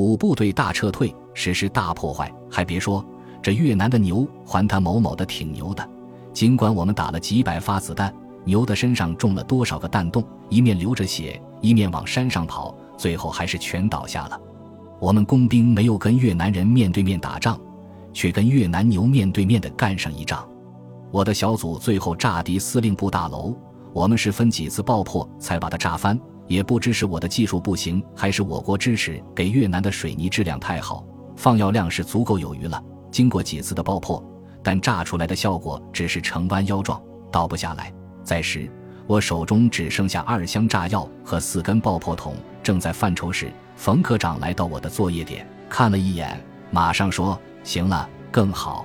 五部队大撤退，实施大破坏。还别说，这越南的牛还他某某的挺牛的。尽管我们打了几百发子弹，牛的身上中了多少个弹洞，一面流着血，一面往山上跑，最后还是全倒下了。我们工兵没有跟越南人面对面打仗，却跟越南牛面对面的干上一仗。我的小组最后炸敌司令部大楼，我们是分几次爆破才把它炸翻。也不知是我的技术不行，还是我国支持给越南的水泥质量太好，放药量是足够有余了。经过几次的爆破，但炸出来的效果只是呈弯腰状，倒不下来。在时，我手中只剩下二箱炸药和四根爆破筒，正在犯愁时，冯科长来到我的作业点，看了一眼，马上说：“行了，更好。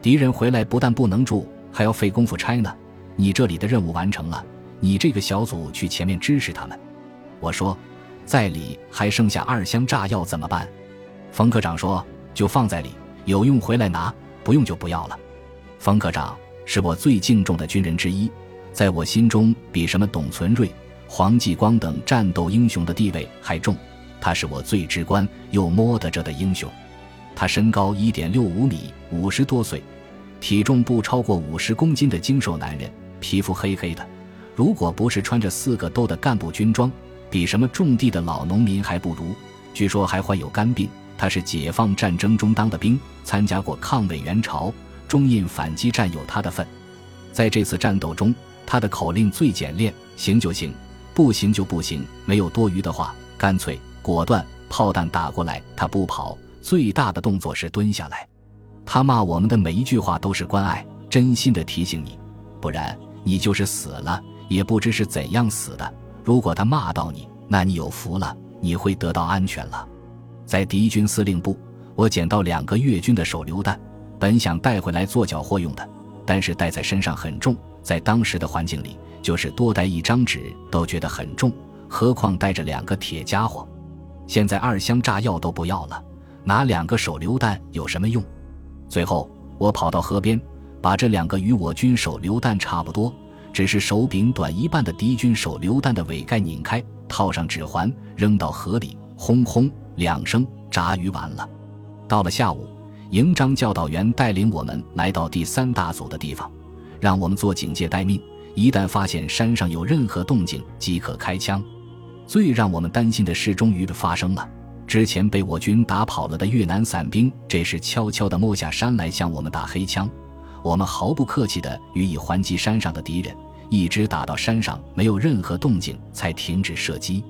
敌人回来不但不能住，还要费功夫拆呢。你这里的任务完成了，你这个小组去前面支持他们。”我说，在里还剩下二箱炸药怎么办？冯科长说，就放在里，有用回来拿，不用就不要了。冯科长是我最敬重的军人之一，在我心中比什么董存瑞、黄继光等战斗英雄的地位还重。他是我最直观又摸得着的英雄。他身高一点六五米，五十多岁，体重不超过五十公斤的精瘦男人，皮肤黑黑的。如果不是穿着四个兜的干部军装，比什么种地的老农民还不如，据说还患有肝病。他是解放战争中当的兵，参加过抗美援朝、中印反击战，有他的份。在这次战斗中，他的口令最简练：行就行，不行就不行，没有多余的话，干脆果断。炮弹打过来，他不跑，最大的动作是蹲下来。他骂我们的每一句话都是关爱，真心的提醒你，不然你就是死了，也不知是怎样死的。如果他骂到你，那你有福了，你会得到安全了。在敌军司令部，我捡到两个越军的手榴弹，本想带回来做缴获用的，但是带在身上很重，在当时的环境里，就是多带一张纸都觉得很重，何况带着两个铁家伙。现在二箱炸药都不要了，拿两个手榴弹有什么用？最后，我跑到河边，把这两个与我军手榴弹差不多。只是手柄短一半的敌军手榴弹的尾盖拧开，套上指环，扔到河里，轰轰两声，炸鱼完了。到了下午，营长教导员带领我们来到第三大组的地方，让我们做警戒待命，一旦发现山上有任何动静，即可开枪。最让我们担心的事终于发生了：之前被我军打跑了的越南伞兵，这时悄悄地摸下山来，向我们打黑枪。我们毫不客气地予以还击山上的敌人，一直打到山上没有任何动静，才停止射击。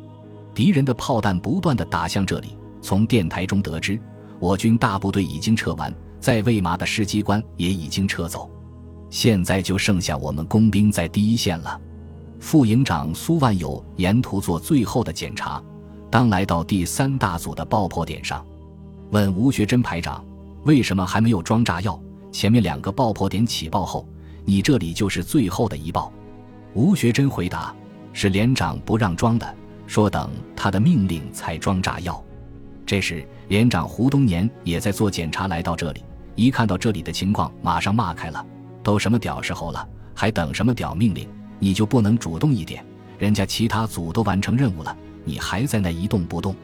敌人的炮弹不断地打向这里。从电台中得知，我军大部队已经撤完，在魏麻的师机关也已经撤走，现在就剩下我们工兵在第一线了。副营长苏万友沿途做最后的检查，当来到第三大组的爆破点上，问吴学珍排长：“为什么还没有装炸药？”前面两个爆破点起爆后，你这里就是最后的一爆。吴学珍回答：“是连长不让装的，说等他的命令才装炸药。”这时，连长胡东年也在做检查，来到这里，一看到这里的情况，马上骂开了：“都什么屌时候了，还等什么屌命令？你就不能主动一点？人家其他组都完成任务了，你还在那一动不动？”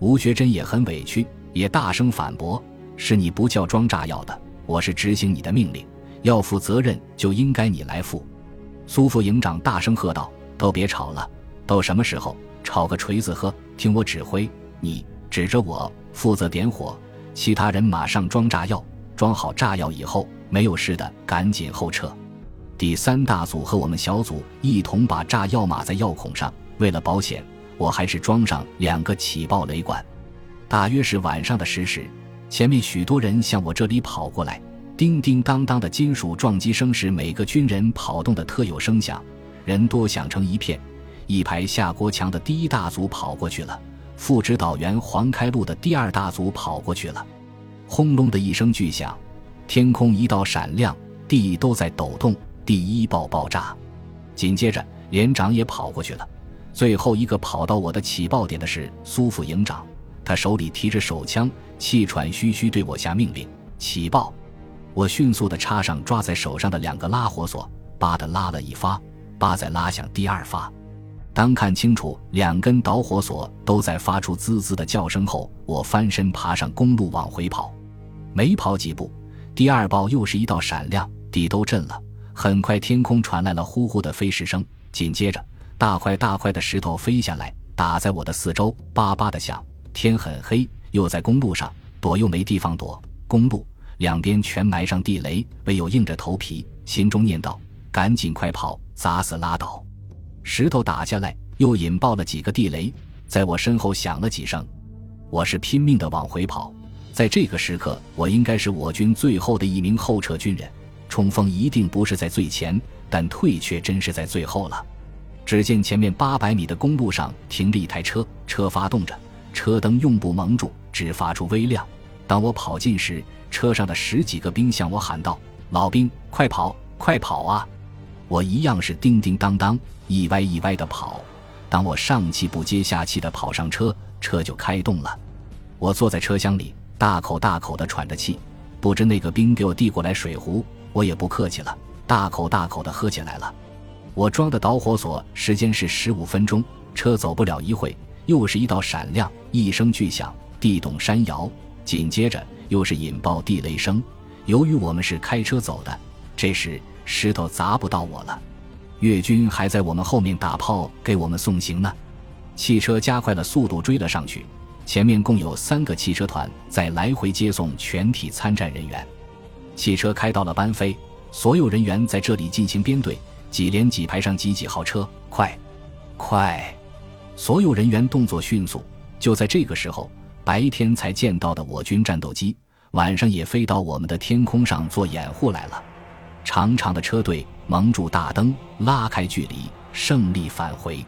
吴学珍也很委屈，也大声反驳：“是你不叫装炸药的。”我是执行你的命令，要负责任就应该你来负。苏副营长大声喝道：“都别吵了，都什么时候吵个锤子喝？听我指挥，你指着我负责点火，其他人马上装炸药。装好炸药以后，没有事的赶紧后撤。第三大组和我们小组一同把炸药码在药孔上。为了保险，我还是装上两个起爆雷管。大约是晚上的十时。前面许多人向我这里跑过来，叮叮当当的金属撞击声使每个军人跑动的特有声响，人多响成一片。一排下国强的第一大组跑过去了，副指导员黄开路的第二大组跑过去了。轰隆的一声巨响，天空一道闪亮，地都在抖动。第一爆爆炸，紧接着连长也跑过去了。最后一个跑到我的起爆点的是苏副营长。他手里提着手枪，气喘吁吁对我下命令：“起爆！”我迅速地插上抓在手上的两个拉火索，叭的拉了一发，叭再拉响第二发。当看清楚两根导火索都在发出滋滋的叫声后，我翻身爬上公路往回跑。没跑几步，第二爆又是一道闪亮，地都震了。很快，天空传来了呼呼的飞石声，紧接着，大块大块的石头飞下来，打在我的四周，叭叭的响。天很黑，又在公路上，躲又没地方躲。公路两边全埋上地雷，唯有硬着头皮，心中念道：“赶紧快跑，砸死拉倒。”石头打下来，又引爆了几个地雷，在我身后响了几声。我是拼命的往回跑，在这个时刻，我应该是我军最后的一名后撤军人。冲锋一定不是在最前，但退却真是在最后了。只见前面八百米的公路上停着一台车，车发动着，车灯用布蒙住，只发出微亮。当我跑近时，车上的十几个兵向我喊道：“老兵，快跑，快跑啊！”我一样是叮叮当当，一歪一歪的跑。当我上气不接下气的跑上车，车就开动了。我坐在车厢里，大口大口的喘着气。不知那个兵给我递过来水壶。我也不客气了，大口大口的喝起来了。我装的导火索时间是十五分钟，车走不了一会，又是一道闪亮，一声巨响，地动山摇，紧接着又是引爆地雷声。由于我们是开车走的，这时石头砸不到我了。越军还在我们后面打炮给我们送行呢。汽车加快了速度追了上去，前面共有三个汽车团在来回接送全体参战人员。汽车开到了班飞，所有人员在这里进行编队，几连几排上几几号车，快，快！所有人员动作迅速。就在这个时候，白天才见到的我军战斗机，晚上也飞到我们的天空上做掩护来了。长长的车队蒙住大灯，拉开距离，胜利返回。